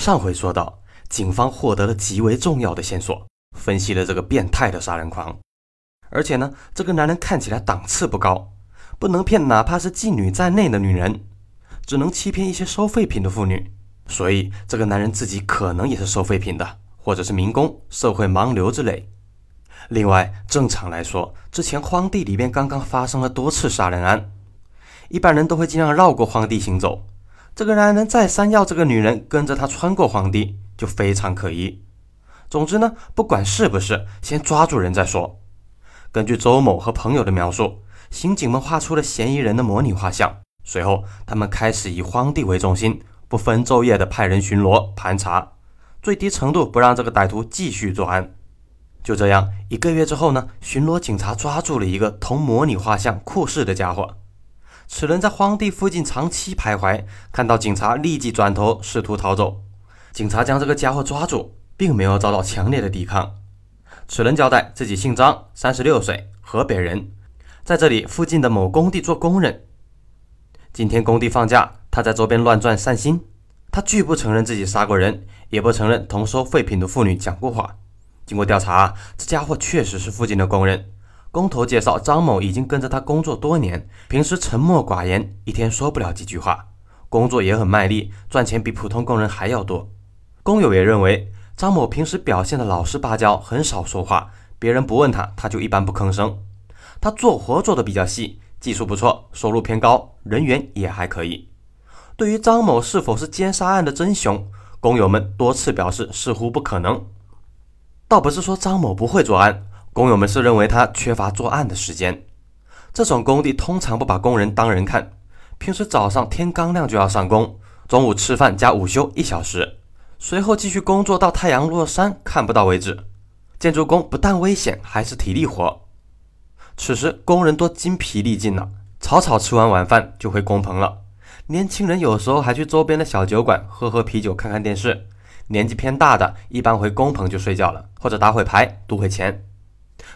上回说到，警方获得了极为重要的线索，分析了这个变态的杀人狂。而且呢，这个男人看起来档次不高，不能骗哪怕是妓女在内的女人，只能欺骗一些收废品的妇女。所以，这个男人自己可能也是收废品的，或者是民工、社会盲流之类。另外，正常来说，之前荒地里边刚刚发生了多次杀人案，一般人都会尽量绕过荒地行走。这个男人再三要这个女人跟着他穿过荒地，就非常可疑。总之呢，不管是不是，先抓住人再说。根据周某和朋友的描述，刑警们画出了嫌疑人的模拟画像。随后，他们开始以荒地为中心，不分昼夜的派人巡逻盘查，最低程度不让这个歹徒继续作案。就这样，一个月之后呢，巡逻警察抓住了一个同模拟画像酷似的家伙。此人在荒地附近长期徘徊，看到警察立即转头试图逃走。警察将这个家伙抓住，并没有遭到强烈的抵抗。此人交代自己姓张，三十六岁，河北人，在这里附近的某工地做工人。今天工地放假，他在周边乱转散心。他拒不承认自己杀过人，也不承认同收废品的妇女讲过话。经过调查，这家伙确实是附近的工人。工头介绍，张某已经跟着他工作多年，平时沉默寡言，一天说不了几句话，工作也很卖力，赚钱比普通工人还要多。工友也认为，张某平时表现的老实巴交，很少说话，别人不问他，他就一般不吭声。他做活做的比较细，技术不错，收入偏高，人缘也还可以。对于张某是否是奸杀案的真凶，工友们多次表示似乎不可能。倒不是说张某不会作案。工友们是认为他缺乏作案的时间。这种工地通常不把工人当人看，平时早上天刚亮就要上工，中午吃饭加午休一小时，随后继续工作到太阳落山看不到为止。建筑工不但危险，还是体力活。此时工人都精疲力尽了，草草吃完晚饭就回工棚了。年轻人有时候还去周边的小酒馆喝喝啤酒、看看电视。年纪偏大的，一般回工棚就睡觉了，或者打会牌、赌会钱。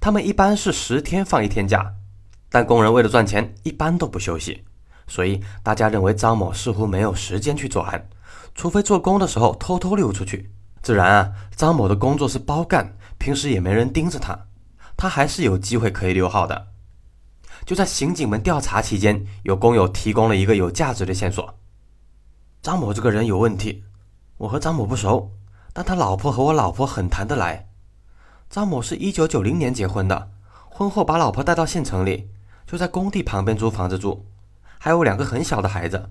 他们一般是十天放一天假，但工人为了赚钱，一般都不休息，所以大家认为张某似乎没有时间去作案，除非做工的时候偷偷溜出去。自然啊，张某的工作是包干，平时也没人盯着他，他还是有机会可以溜号的。就在刑警们调查期间，有工友提供了一个有价值的线索：张某这个人有问题。我和张某不熟，但他老婆和我老婆很谈得来。张某是一九九零年结婚的，婚后把老婆带到县城里，就在工地旁边租房子住，还有两个很小的孩子。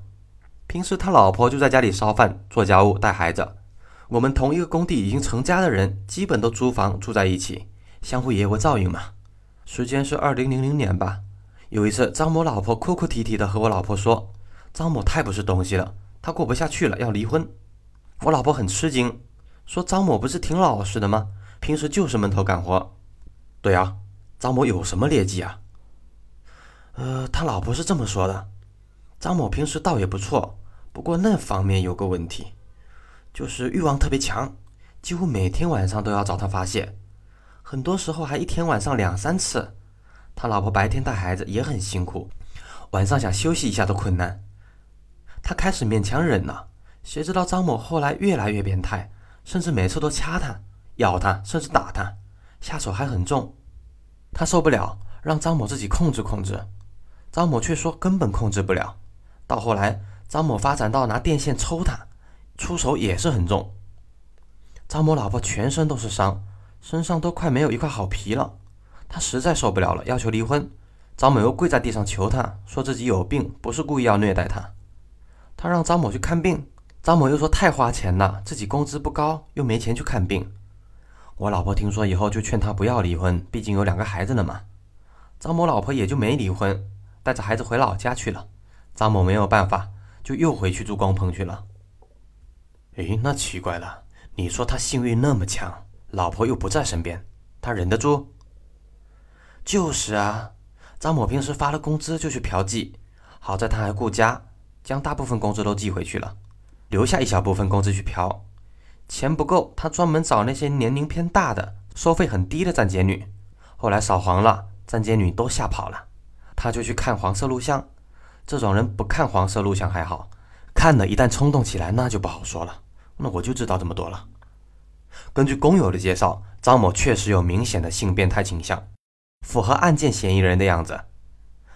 平时他老婆就在家里烧饭、做家务、带孩子。我们同一个工地已经成家的人，基本都租房住在一起，相互也有个照应嘛。时间是二零零零年吧。有一次，张某老婆哭哭啼啼的和我老婆说：“张某太不是东西了，他过不下去了，要离婚。”我老婆很吃惊，说：“张某不是挺老实的吗？”平时就是闷头干活。对啊，张某有什么劣迹啊？呃，他老婆是这么说的：张某平时倒也不错，不过那方面有个问题，就是欲望特别强，几乎每天晚上都要找他发泄，很多时候还一天晚上两三次。他老婆白天带孩子也很辛苦，晚上想休息一下都困难。他开始勉强忍了，谁知道张某后来越来越变态，甚至每次都掐他。咬他，甚至打他，下手还很重。他受不了，让张某自己控制控制。张某却说根本控制不了。到后来，张某发展到拿电线抽他，出手也是很重。张某老婆全身都是伤，身上都快没有一块好皮了。他实在受不了了，要求离婚。张某又跪在地上求他，说自己有病，不是故意要虐待他。他让张某去看病，张某又说太花钱了，自己工资不高，又没钱去看病。我老婆听说以后就劝他不要离婚，毕竟有两个孩子了嘛。张某老婆也就没离婚，带着孩子回老家去了。张某没有办法，就又回去住工棚去了。诶，那奇怪了，你说他性欲那么强，老婆又不在身边，他忍得住？就是啊，张某平时发了工资就去嫖妓，好在他还顾家，将大部分工资都寄回去了，留下一小部分工资去嫖。钱不够，他专门找那些年龄偏大的、收费很低的站街女。后来扫黄了，站街女都吓跑了，他就去看黄色录像。这种人不看黄色录像还好，看了一旦冲动起来，那就不好说了。那我就知道这么多了。根据工友的介绍，张某确实有明显的性变态倾向，符合案件嫌疑人的样子。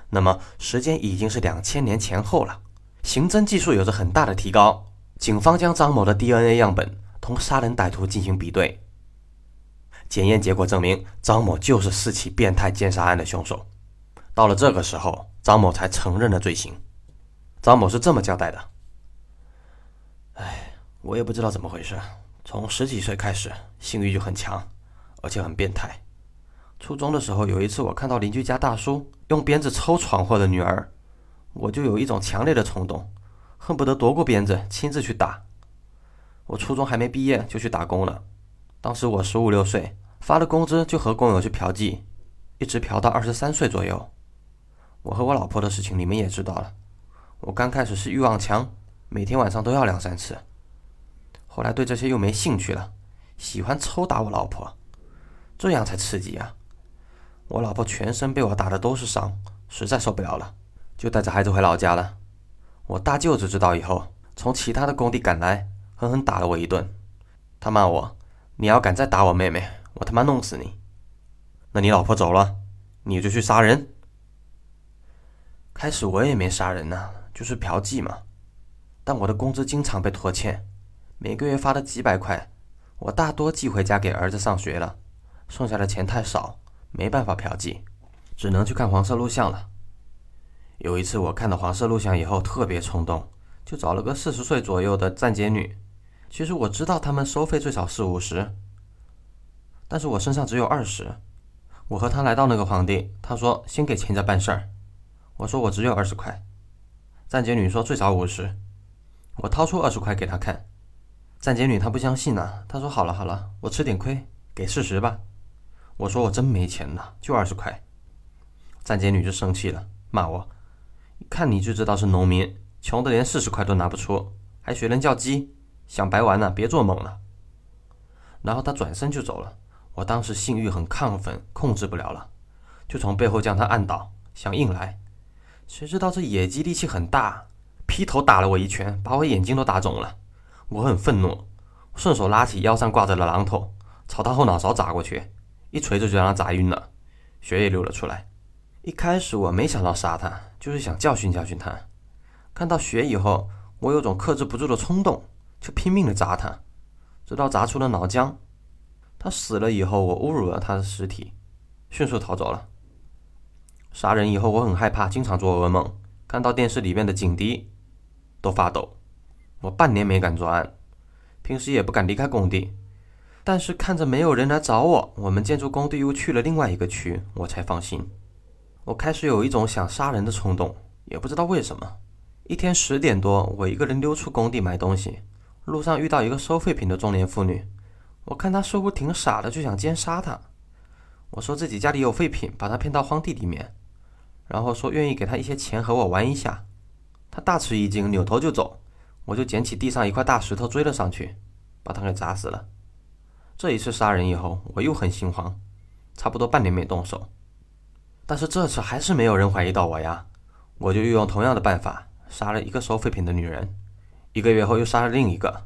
那么时间已经是两千年前后了，刑侦技术有着很大的提高。警方将张某的 DNA 样本同杀人歹徒进行比对，检验结果证明张某就是四起变态奸杀案的凶手。到了这个时候，张某才承认了罪行。张某是这么交代的：“哎，我也不知道怎么回事。”从十几岁开始，性欲就很强，而且很变态。初中的时候，有一次我看到邻居家大叔用鞭子抽闯祸的女儿，我就有一种强烈的冲动，恨不得夺过鞭子亲自去打。我初中还没毕业就去打工了，当时我十五六岁，发了工资就和工友去嫖妓，一直嫖到二十三岁左右。我和我老婆的事情你们也知道了，我刚开始是欲望强，每天晚上都要两三次。后来对这些又没兴趣了，喜欢抽打我老婆，这样才刺激啊！我老婆全身被我打的都是伤，实在受不了了，就带着孩子回老家了。我大舅子知道以后，从其他的工地赶来，狠狠打了我一顿。他骂我：“你要敢再打我妹妹，我他妈弄死你！”那你老婆走了，你就去杀人？开始我也没杀人呐，就是嫖妓嘛。但我的工资经常被拖欠。每个月发的几百块，我大多寄回家给儿子上学了，剩下的钱太少，没办法嫖妓，只能去看黄色录像了。有一次我看到黄色录像以后特别冲动，就找了个四十岁左右的站街女。其实我知道他们收费最少是五十，但是我身上只有二十。我和他来到那个皇帝，他说先给钱再办事儿。我说我只有二十块，站街女说最少五十，我掏出二十块给他看。站街女她不相信呐，她说：“好了好了，我吃点亏，给四十吧。”我说：“我真没钱呐，就二十块。”站街女就生气了，骂我：“一看你就知道是农民，穷的连四十块都拿不出，还学人叫鸡，想白玩呢？别做梦了。”然后他转身就走了。我当时性欲很亢奋，控制不了了，就从背后将他按倒，想硬来。谁知道这野鸡力气很大，劈头打了我一拳，把我眼睛都打肿了。我很愤怒，顺手拉起腰上挂着的榔头，朝他后脑勺砸过去，一锤子就让他砸晕了，血也流了出来。一开始我没想到杀他，就是想教训教训他。看到血以后，我有种克制不住的冲动，就拼命的砸他，直到砸出了脑浆。他死了以后，我侮辱了他的尸体，迅速逃走了。杀人以后，我很害怕，经常做噩梦，看到电视里面的警笛都发抖。我半年没敢作案，平时也不敢离开工地，但是看着没有人来找我，我们建筑工地又去了另外一个区，我才放心。我开始有一种想杀人的冲动，也不知道为什么。一天十点多，我一个人溜出工地买东西，路上遇到一个收废品的中年妇女，我看她似乎挺傻的，就想奸杀她。我说自己家里有废品，把她骗到荒地里面，然后说愿意给她一些钱和我玩一下。她大吃一惊，扭头就走。我就捡起地上一块大石头追了上去，把她给砸死了。这一次杀人以后，我又很心慌，差不多半年没动手。但是这次还是没有人怀疑到我呀，我就又用同样的办法杀了一个收废品的女人。一个月后又杀了另一个，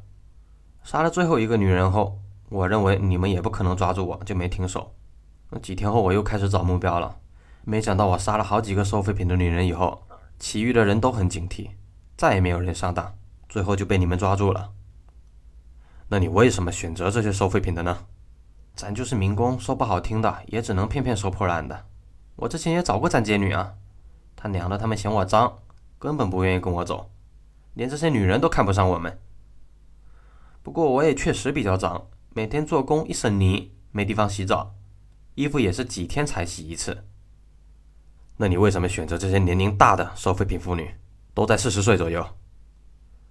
杀了最后一个女人后，我认为你们也不可能抓住我，就没停手。那几天后我又开始找目标了，没想到我杀了好几个收废品的女人以后，其余的人都很警惕，再也没有人上当。最后就被你们抓住了。那你为什么选择这些收废品的呢？咱就是民工，说不好听的，也只能骗骗收破烂的。我之前也找过站街女啊，他娘的，他们嫌我脏，根本不愿意跟我走，连这些女人都看不上我们。不过我也确实比较脏，每天做工一身泥，没地方洗澡，衣服也是几天才洗一次。那你为什么选择这些年龄大的收废品妇女，都在四十岁左右？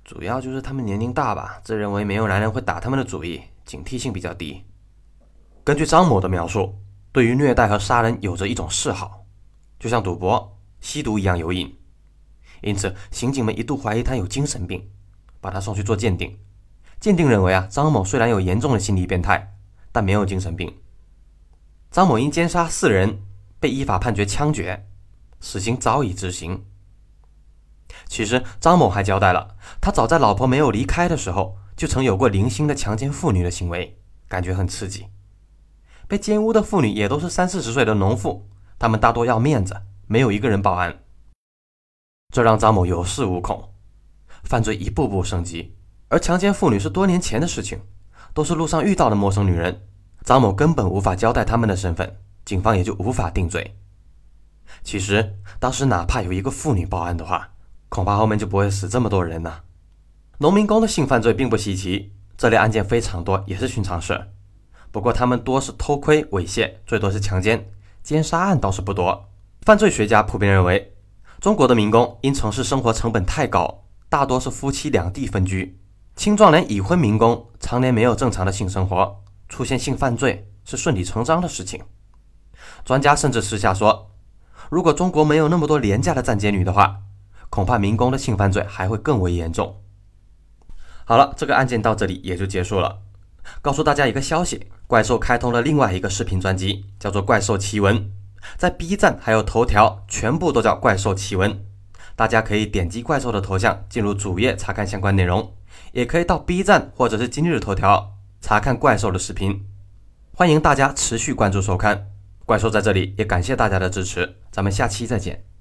主要就是他们年龄大吧，自认为没有男人会打他们的主意，警惕性比较低。根据张某的描述，对于虐待和杀人有着一种嗜好，就像赌博、吸毒一样有瘾。因此，刑警们一度怀疑他有精神病，把他送去做鉴定。鉴定认为啊，张某虽然有严重的心理变态，但没有精神病。张某因奸杀四人，被依法判决枪决，死刑早已执行。其实张某还交代了，他早在老婆没有离开的时候，就曾有过零星的强奸妇女的行为，感觉很刺激。被奸污的妇女也都是三四十岁的农妇，她们大多要面子，没有一个人报案。这让张某有恃无恐，犯罪一步步升级。而强奸妇女是多年前的事情，都是路上遇到的陌生女人，张某根本无法交代他们的身份，警方也就无法定罪。其实当时哪怕有一个妇女报案的话，恐怕后面就不会死这么多人呢。农民工的性犯罪并不稀奇，这类案件非常多，也是寻常事。不过他们多是偷窥、猥亵，最多是强奸，奸杀案倒是不多。犯罪学家普遍认为，中国的民工因城市生活成本太高，大多是夫妻两地分居。青壮年已婚民工常年没有正常的性生活，出现性犯罪是顺理成章的事情。专家甚至私下说，如果中国没有那么多廉价的站街女的话，恐怕民工的性犯罪还会更为严重。好了，这个案件到这里也就结束了。告诉大家一个消息，怪兽开通了另外一个视频专辑，叫做《怪兽奇闻》，在 B 站还有头条全部都叫《怪兽奇闻》，大家可以点击怪兽的头像进入主页查看相关内容。也可以到 B 站或者是今日头条查看怪兽的视频，欢迎大家持续关注收看。怪兽在这里也感谢大家的支持，咱们下期再见。